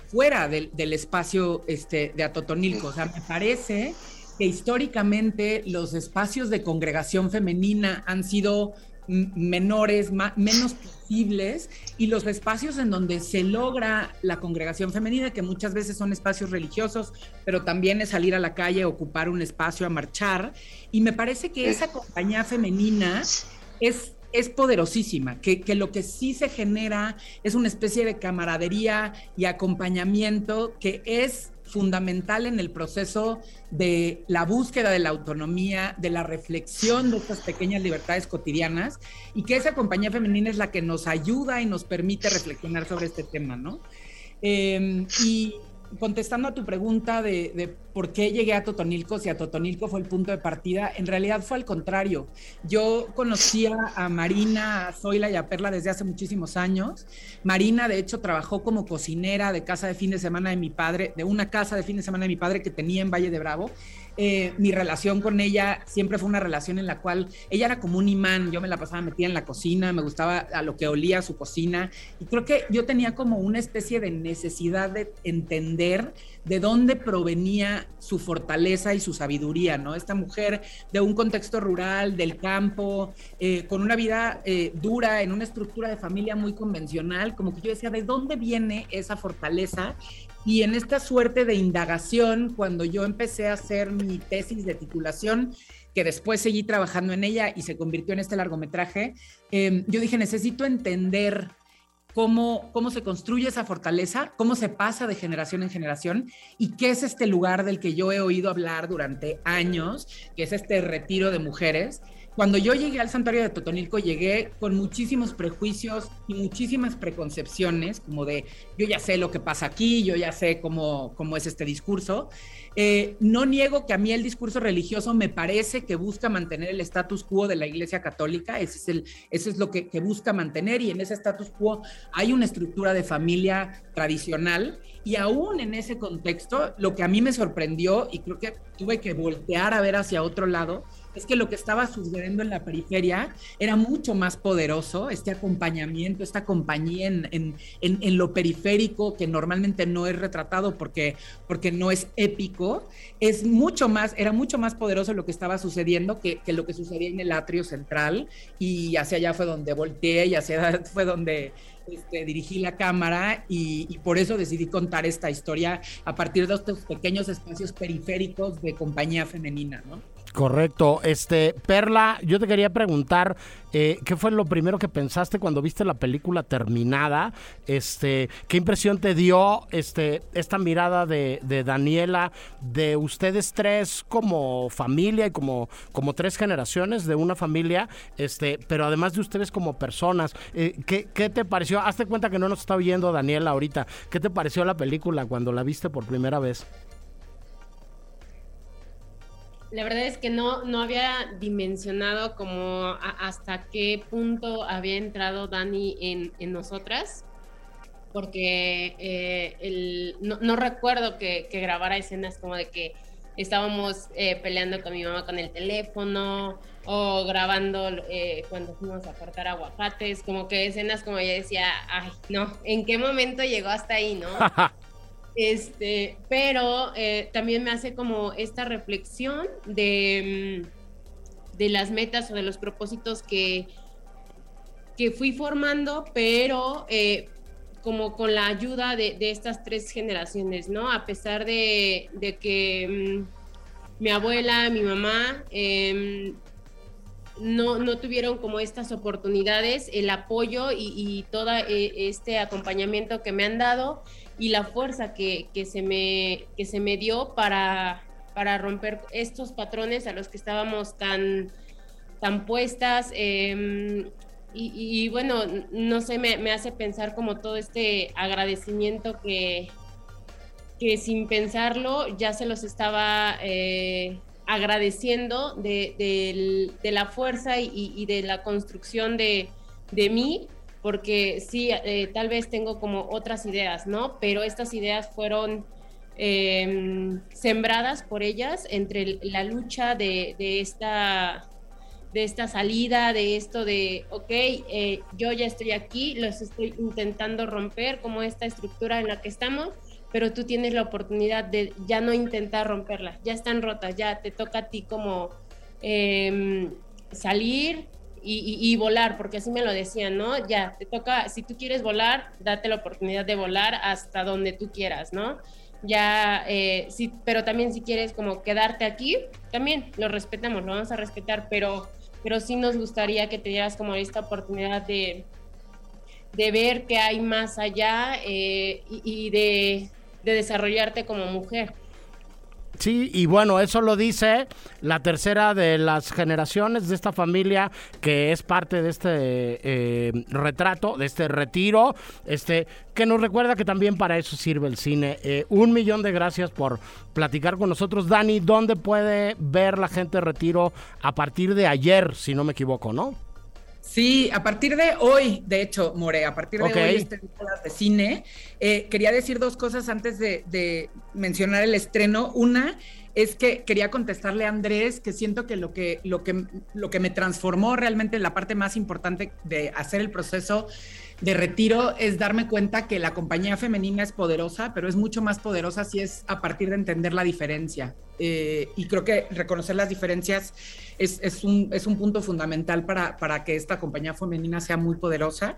fuera del, espacio este, de Atotonilco. O sea, me parece que históricamente los espacios de congregación femenina han sido menores, menos posibles, y los espacios en donde se logra la congregación femenina, que muchas veces son espacios religiosos, pero también es salir a la calle, ocupar un espacio, a marchar. Y me parece que esa compañía femenina es es poderosísima, que, que, lo que sí se genera es una especie de camaradería y acompañamiento que es fundamental en el proceso de la búsqueda de la autonomía, de la reflexión de estas pequeñas libertades cotidianas y que esa compañía femenina es la que nos ayuda y nos permite reflexionar sobre este tema, ¿no? Eh, y, contestando a tu pregunta de, por qué llegué a Totonilco, si a Totonilco fue el punto de partida, en realidad fue al contrario. Yo conocía a Marina, a Zoila y a Perla desde hace muchísimos años. Marina, de hecho, trabajó como cocinera de casa de fin de semana de mi padre, de una casa de fin de semana de mi padre que tenía en Valle de Bravo. Eh, mi relación con ella siempre fue una relación en la cual ella era como un imán, yo me la pasaba metida en la cocina, me gustaba a lo que olía su cocina y creo que yo tenía como una especie de necesidad de entender de dónde provenía su fortaleza y su sabiduría, ¿no? Esta mujer de un contexto rural, del campo, eh, con una vida eh, dura, en una estructura de familia muy convencional, como que yo decía, ¿de dónde viene esa fortaleza y en esta suerte de indagación, cuando yo empecé a hacer mi tesis de titulación, que después seguí trabajando en ella y se convirtió en este largometraje, em, yo dije, necesito entender cómo, cómo se construye esa fortaleza, cómo se pasa de generación en generación y qué es este lugar del que yo he oído hablar durante años, que es este retiro de mujeres cuando yo llegué al santuario de Totonilco, llegué con muchísimos prejuicios y muchísimas preconcepciones, como de yo ya sé lo que pasa aquí, yo ya sé cómo, cómo es este discurso. Eh, no niego que a mí el discurso religioso me parece que busca mantener el status quo de la Iglesia Católica, ese es, el, eso es lo que, que busca mantener y en ese status quo hay una estructura de familia tradicional y aún en ese contexto, lo que a mí me sorprendió y creo que tuve que voltear a ver hacia otro lado, es que lo que estaba sucediendo en la periferia era mucho más poderoso, este acompañamiento, esta compañía en, en, en, lo periférico que normalmente no es retratado porque, porque no es épico, es mucho más, era mucho más poderoso lo que estaba sucediendo que, que lo que sucedía en el atrio central y hacia allá fue donde volteé y hacia allá fue donde este, dirigí la cámara y, y, por eso decidí contar esta historia a partir de estos pequeños espacios periféricos de compañía femenina, ¿no? Correcto. Este, Perla, yo te quería preguntar, eh, ¿qué fue lo primero que pensaste cuando viste la película terminada? Este, ¿qué impresión te dio este, esta mirada de, de Daniela, de ustedes tres como familia y como, como tres generaciones de una familia, este, pero además de ustedes como personas? Eh, ¿qué, ¿Qué te pareció? Hazte cuenta que no nos está oyendo Daniela ahorita. ¿Qué te pareció la película cuando la viste por primera vez? La verdad es que no, no había dimensionado como hasta qué punto había entrado Dani en, en nosotras, porque eh, el, no, no, recuerdo que, que, grabara escenas como de que estábamos eh, peleando con mi mamá con el teléfono o grabando eh, cuando fuimos a cortar aguacates, como que escenas como ella decía, ay, no, ¿en qué momento llegó hasta ahí, no? <laughs> Este, pero eh, también me hace como esta reflexión de, mm, de las metas o de los propósitos que, que fui formando, pero eh, como con la ayuda de, estas tres generaciones, ¿no? A pesar de, de que mm, mi abuela, mi mamá, eh, no, no, tuvieron como estas oportunidades, el apoyo y, y todo eh, este acompañamiento que me han dado y la fuerza que, que, se, me, que se me dio para, para romper estos patrones a los que estábamos tan, tan puestas. Y, y, bueno, no sé, me, me, hace pensar como todo este agradecimiento que, que sin pensarlo ya se los estaba eh, agradeciendo de, de, de, la fuerza y, y de la construcción de, de mí porque sí, eh, tal vez tengo como otras ideas, ¿no? Pero estas ideas fueron eh, sembradas por ellas entre la lucha de, esta de esta salida, de esto de, ok, eh, yo ya estoy aquí, los estoy intentando romper como esta estructura en la que estamos, pero tú tienes la oportunidad de ya no intentar romperlas, ya están rotas, ya te toca a ti como eh, salir, y, y, volar, porque así me lo decían, ¿no? Ya, te toca, si tú quieres volar, date la oportunidad de volar hasta donde tú quieras, ¿no? Ya, eh, sí, pero también si quieres como quedarte aquí, también lo respetamos, lo vamos a respetar, pero, pero sí nos gustaría que te dieras como esta oportunidad de, de ver qué hay más allá eh, y, y de, de desarrollarte como mujer. Sí, y bueno, eso lo dice la tercera de las generaciones de esta familia que es parte de este eh, retrato, de este retiro, este que nos recuerda que también para eso sirve el cine. Eh, un millón de gracias por platicar con nosotros, Dani. ¿Dónde puede ver la gente retiro a partir de ayer, si no me equivoco, no? Sí, a partir de hoy, de hecho, More, a partir de okay. hoy este de cine. Eh, quería decir dos cosas antes de, de, mencionar el estreno. Una es que quería contestarle a Andrés que siento que lo que, lo que, lo que me transformó realmente la parte más importante de hacer el proceso de retiro es darme cuenta que la compañía femenina es poderosa, pero es mucho más poderosa si es a partir de entender la diferencia. Eh, y creo que reconocer las diferencias es, un, punto fundamental para, para, que esta compañía femenina sea muy poderosa.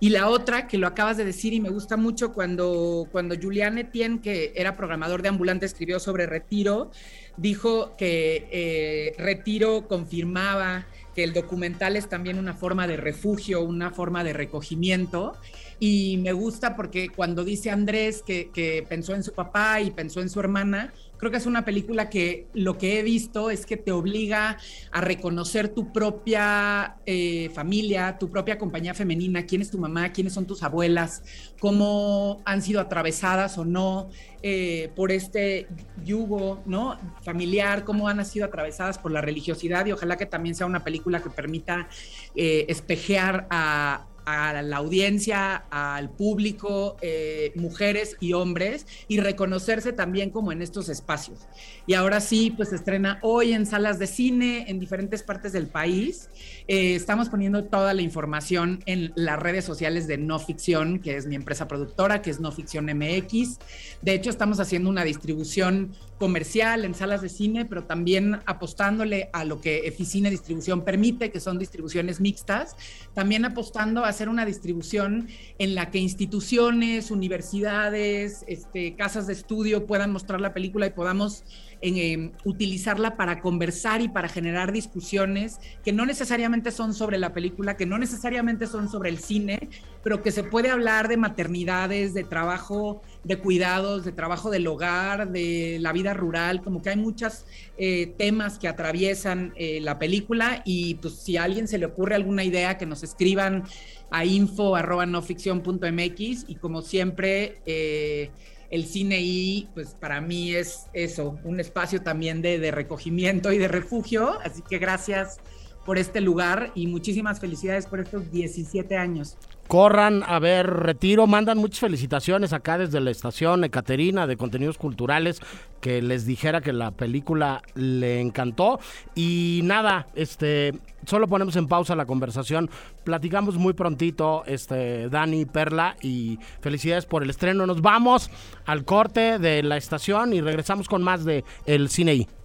Y la otra, que lo acabas de decir y me gusta mucho, cuando, cuando Julián Etienne, que era programador de Ambulante, escribió sobre retiro, dijo que eh, retiro confirmaba que el documental es también una forma de refugio, una forma de recogimiento. Y me gusta porque cuando dice Andrés que, pensó en su papá y pensó en su hermana, creo que es una película que lo que he visto es que te obliga a reconocer tu propia eh, familia, tu propia compañía femenina, quién es tu mamá, quiénes son tus abuelas, cómo han sido atravesadas o no eh, por este yugo ¿no? familiar, cómo han sido atravesadas por la religiosidad y ojalá que también sea una película que permita eh, espejear a, a la audiencia, al público, eh, mujeres y hombres, y reconocerse también como en estos espacios. Y ahora sí, pues se estrena hoy en salas de cine en diferentes partes del país. Eh, estamos poniendo toda la información en las redes sociales de No Ficción, que es mi empresa productora, que es No Ficción MX. De hecho, estamos haciendo una distribución comercial en salas de cine, pero también apostándole a lo que Eficine Distribución permite, que son distribuciones mixtas, también apostando a hacer una distribución en la que instituciones, universidades, este, casas de estudio puedan mostrar la película y podamos en, utilizarla para conversar y para generar discusiones que no necesariamente son sobre la película, que no necesariamente son sobre el cine, pero que se puede hablar de maternidades, de trabajo, de cuidados, de trabajo del hogar, de la vida rural, como que hay muchos eh, temas que atraviesan eh, la película. Y pues si a alguien se le ocurre alguna idea que nos escriban a info arroba noficción.mx y como siempre eh, el cine y pues para mí es eso, un espacio también de, de recogimiento y de refugio, así que gracias por este lugar y muchísimas felicidades por estos 17 años. Corran a ver Retiro, mandan muchas felicitaciones acá desde la estación Ecaterina de Contenidos Culturales que les dijera que la película le encantó y nada, este solo ponemos en pausa la conversación, platicamos muy prontito este Dani Perla y felicidades por el estreno. Nos vamos al corte de la estación y regresamos con más de El Cine I.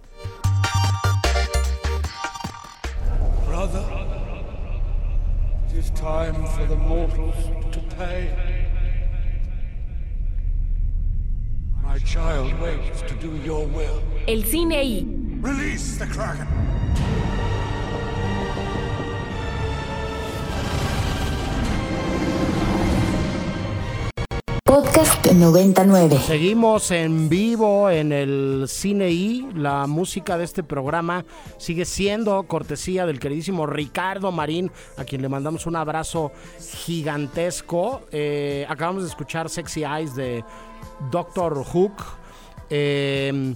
is time for the mortals to pay. My child waits to do your will. El Cine. Release the Kraken! Podcast 99. Seguimos en vivo en el Cine. La música de este programa sigue siendo cortesía del queridísimo Ricardo Marín, a quien le mandamos un abrazo gigantesco. Eh, acabamos de escuchar Sexy Eyes de Doctor Hook. Eh,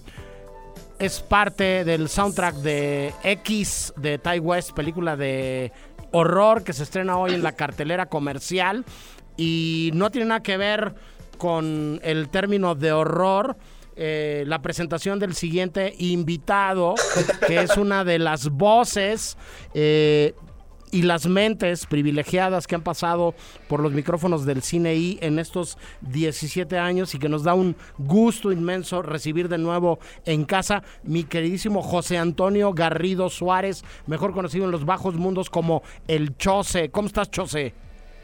es parte del soundtrack de X de Ty West, película de horror que se estrena hoy en la cartelera comercial y no tiene nada que ver con el término de horror. eh, la presentación del siguiente invitado, que es una de las voces eh, y las mentes privilegiadas que han pasado por los micrófonos del cine I en estos 17 años y que nos da un gusto inmenso recibir de nuevo en casa mi queridísimo José Antonio Garrido Suárez, mejor conocido en los bajos mundos como el Chose. ¿Cómo estás, Chose?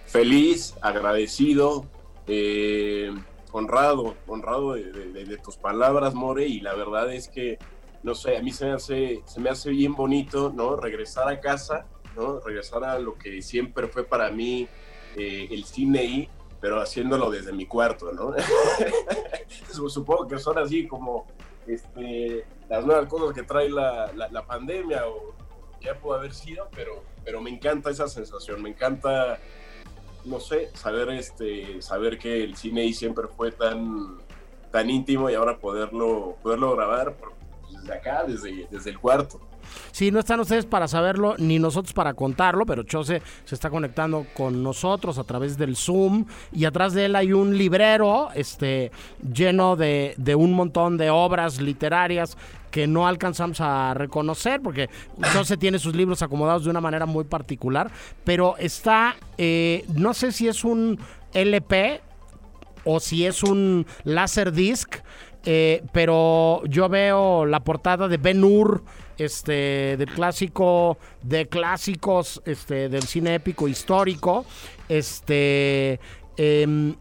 Feliz, agradecido, eh, honrado, honrado de, tus palabras, More, y la verdad es que, no sé, a mí se me hace, se me hace bien bonito, ¿no? Regresar a casa, ¿no? Regresar a lo que siempre fue para mí eh, el cine y pero haciéndolo desde mi cuarto, ¿no? <laughs> Supongo que son así como este, las nuevas cosas que trae la, la- la pandemia o ya pudo haber sido, pero, pero me encanta esa sensación, me encanta no sé, saber este, saber que el cine ahí siempre fue tan, tan íntimo y ahora poderlo, poderlo grabar desde acá, desde, desde el cuarto. Sí, no están ustedes para saberlo ni nosotros para contarlo, pero Chose se está conectando con nosotros a través del Zoom y atrás de él hay un librero este, lleno de, de un montón de obras literarias que no alcanzamos a reconocer porque Chose tiene sus libros acomodados de una manera muy particular, pero está, eh, no sé si es un LP o si es un Laserdisc, eh, pero yo veo la portada de Ben Hur, este, del clásico, de clásicos, este, del cine épico histórico, este, em,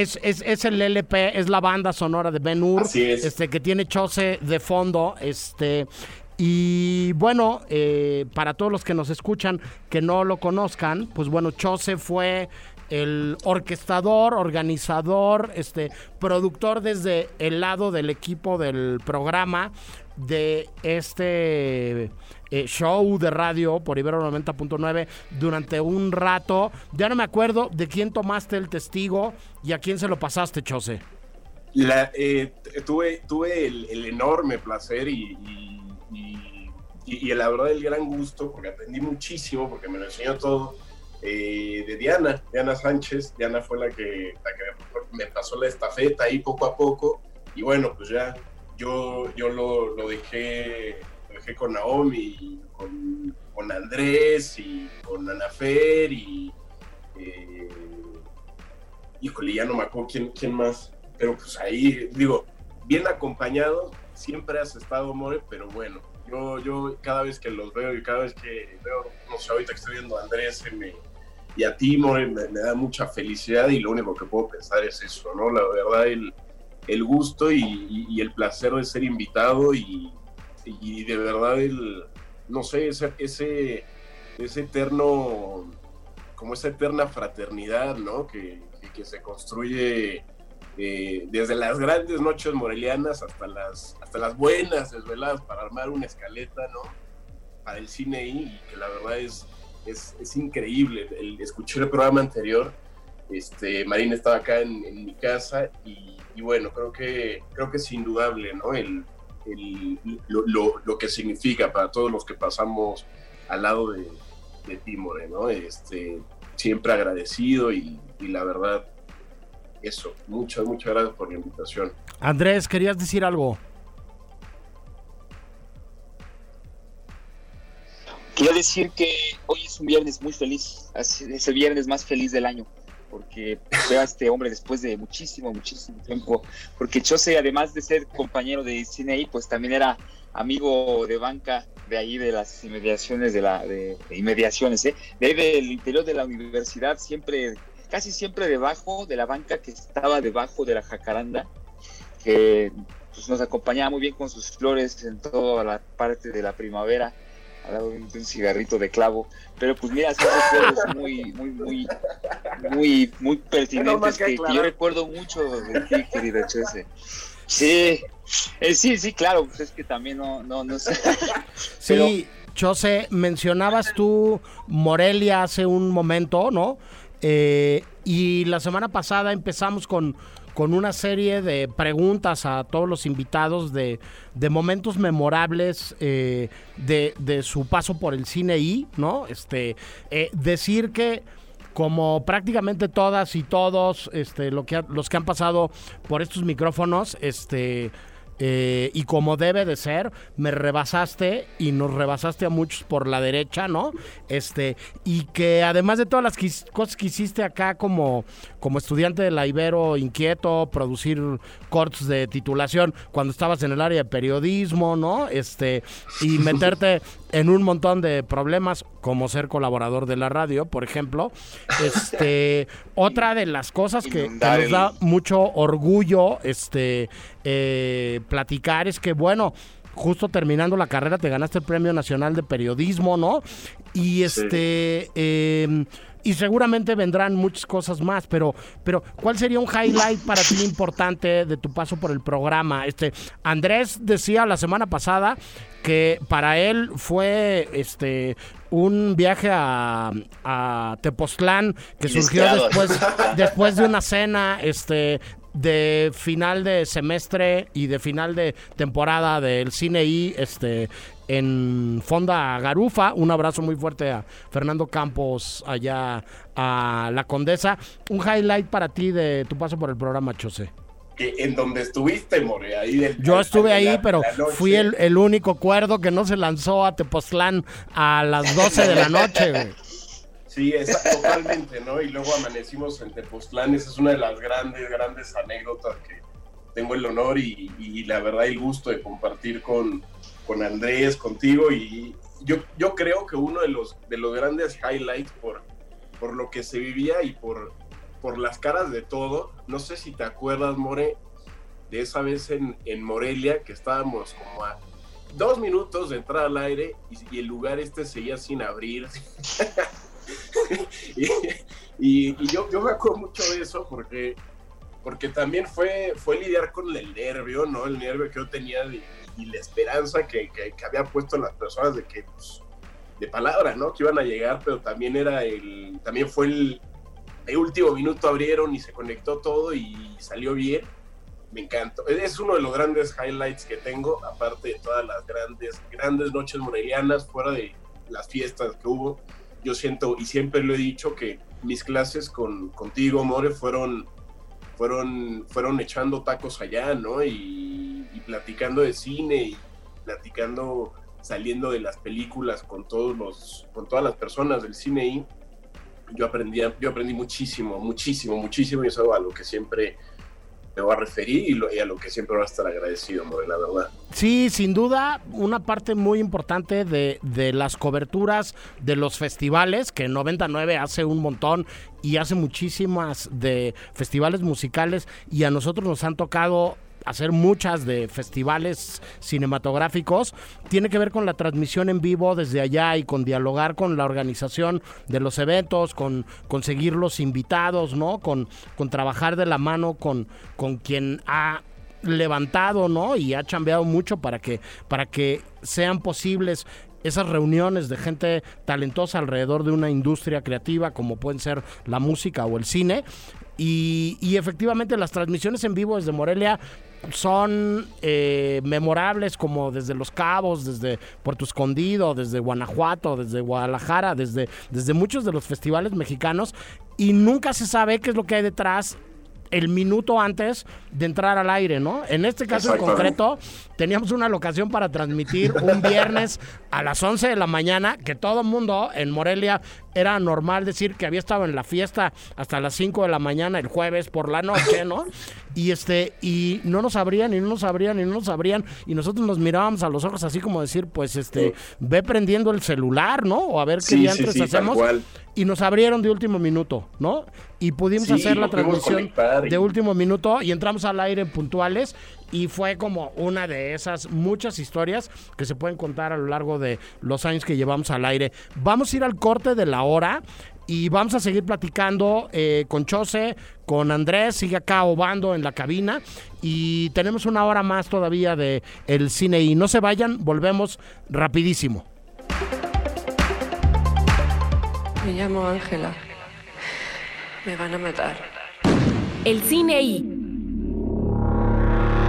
es, es- es el LP, es la banda sonora de Ben Hur, Así es. este, que tiene Chose de fondo, este, y bueno, eh, para todos los que nos escuchan que no lo conozcan, pues bueno, Chose fue el orquestador, organizador, este, productor desde el lado del equipo del programa de este eh, show de radio por Ibero 90.9 durante un rato. Ya no me acuerdo de quién tomaste el testigo y a quién se lo pasaste, Chose. La, eh, tuve tuve el, el enorme placer y, y, y, y, la verdad el gran gusto, porque aprendí muchísimo, porque me lo enseñó todo, eh, de Diana, Diana Sánchez. Diana fue la que, la que me pasó la estafeta ahí poco a poco. Y bueno, pues ya yo, yo lo, lo dejé, lo dejé con Naomi, con, con Andrés y con Anafer y... Eh, híjole, ya no me acuerdo quién, quién más pero pues ahí, digo, bien acompañado, siempre has estado, More, pero bueno, yo, yo cada vez que los veo y cada vez que veo, no sé, ahorita que estoy viendo a Andrés me, y a ti, More, me, me, da mucha felicidad y lo único que puedo pensar es eso, ¿no? La verdad, el, el gusto y, y, y, el placer de ser invitado y, y de verdad el, no sé, ese, ese, ese eterno, como esa eterna fraternidad, ¿no? Que, que, que se construye eh, desde las grandes noches morelianas hasta las, hasta las buenas desveladas para armar una escaleta, ¿no? Para el cine y que la verdad es, es, es increíble. El, escuché el programa anterior, este, Marina estaba acá en, en mi casa y, y, bueno, creo que, creo que es indudable, ¿no? El, el, lo, lo, lo, que significa para todos los que pasamos al lado de, de Timore, ¿no? Este, siempre agradecido y, y la verdad eso. Muchas, muchas gracias por la invitación. Andrés, ¿querías decir algo? Quería decir que hoy es un viernes muy feliz, es el viernes más feliz del año, porque veo a este hombre después de muchísimo, muchísimo tiempo, porque Chose, además de ser compañero de cine ahí, pues también era amigo de banca de ahí de las inmediaciones de la inmediaciones, ¿eh? de ahí del interior de la universidad, siempre casi siempre debajo de la banca que estaba debajo de la jacaranda, que pues, nos acompañaba muy bien con sus flores en toda la parte de la primavera, al lado de un, cigarrito de clavo. Pero pues mira, son recuerdos muy, muy, muy, muy, muy pertinentes que, que, yo recuerdo mucho de ti, querido Chese. Sí, eh, sí, sí, claro, pues es que también no, no, no sé. <laughs> Pero, sí, Chose, mencionabas tú Morelia hace un momento, ¿no? Eh, y la semana pasada empezamos con, con, una serie de preguntas a todos los invitados de, de momentos memorables eh, de, de, su paso por el cine y, ¿no? Este, eh, decir que como prácticamente todas y todos este, lo que, los que han pasado por estos micrófonos, este, eh, y como debe de ser, me rebasaste y nos rebasaste a muchos por la derecha, ¿no? Este, y que además de todas las cosas que hiciste acá como, como estudiante de la Ibero inquieto, producir cortes de titulación cuando estabas en el área de periodismo, ¿no? Este, y meterte en un montón de problemas, como ser colaborador de la radio, por ejemplo. <laughs> Este, otra de las cosas que, que nos da mucho orgullo este, eh, platicar es que, bueno, justo terminando la carrera te ganaste el Premio Nacional de Periodismo, ¿no? Y este... Sí. Eh, y seguramente vendrán muchas cosas más, pero, pero ¿cuál sería un highlight para ti importante de tu paso por el programa? Este, Andrés decía la semana pasada que para él fue este un viaje a, a Tepoztlán que surgió después, <laughs> después de una cena este de final de semestre y de final de temporada del cine y este en Fonda Garufa. Un abrazo muy fuerte a Fernando Campos allá a la Condesa. Un highlight para ti de tu paso por el programa Chose. En donde estuviste, More, ahí del, Yo estuve ahí, la, pero la fui el, el, único cuerdo que no se lanzó a Tepoztlán a las 12 de la noche, güey. Sí, es, totalmente, ¿no? Y luego amanecimos en Tepoztlán, esa es una de las grandes, grandes anécdotas que tengo el honor y, y la verdad el gusto de compartir con, con Andrés, contigo, y yo, yo creo que uno de los, de los grandes highlights por, por lo que se vivía y por, por las caras de todo, no sé si te acuerdas, More, de esa vez en, en Morelia, que estábamos como a dos minutos de entrar al aire y, y el lugar este seguía sin abrir. <laughs> y, Y, y yo, yo me acuerdo mucho de eso porque, porque también fue, fue lidiar con el nervio, ¿no? El nervio que yo tenía de- y la esperanza que, que, que había puesto las personas de que, pues, de palabra, ¿no? Que iban a llegar, pero también era el, también fue el, el último minuto abrieron y se conectó todo y salió bien. Me encantó. Es uno de los grandes highlights que tengo, aparte de todas las grandes, grandes noches morelianas, fuera de las fiestas que hubo. Yo siento, y siempre lo he dicho, que mis clases con, contigo, More, fueron, fueron, fueron echando tacos allá, ¿no? Y, platicando de cine y platicando, saliendo de las películas con todos los, con todas las personas del cine yo aprendí, yo aprendí muchísimo, muchísimo, muchísimo y es a lo que siempre me voy a referir y, lo- y a lo que siempre voy a estar agradecido, la verdad. Sí, sin duda, una parte muy importante de, de las coberturas de los festivales, que 99 hace un montón y hace muchísimas de festivales musicales y a nosotros nos han tocado hacer muchas de festivales cinematográficos, tiene que ver con la transmisión en vivo desde allá y con dialogar con la organización de los eventos, con conseguir los invitados, ¿no? Con, con trabajar de la mano con, con quien ha levantado, ¿no? Y ha chambeado mucho para que, para que sean posibles esas reuniones de gente talentosa alrededor de una industria creativa como pueden ser la música o el cine. Y, y efectivamente las transmisiones en vivo desde Morelia son eh, memorables como desde Los Cabos, desde Puerto Escondido, desde Guanajuato, desde Guadalajara, desde, desde muchos de los festivales mexicanos y nunca se sabe qué es lo que hay detrás el minuto antes de entrar al aire, ¿no? En este caso en concreto, teníamos una locación para transmitir un <laughs> viernes a las 11 de la mañana, que todo el mundo en Morelia era normal decir que había estado en la fiesta hasta las 5 de la mañana el jueves por la noche, ¿no? Y este y no nos abrían y no nos abrían y no nos abrían y nosotros nos mirábamos a los ojos así como decir, pues este, ve prendiendo el celular, ¿no? O a ver qué Sí, sí, hacemos. Y nos abrieron de último minuto, ¿no? Y pudimos hacer la transmisión de último minuto y entramos al aire puntuales y fue como una de esas muchas historias que se pueden contar a lo largo de los años que llevamos al aire. Vamos a ir al corte de la hora y vamos a seguir platicando eh, con Chose, con Andrés, sigue acá obando en la cabina y tenemos una hora más todavía de el cine y no se vayan, volvemos rapidísimo. Me llamo Ángela. Me van a matar. El cine y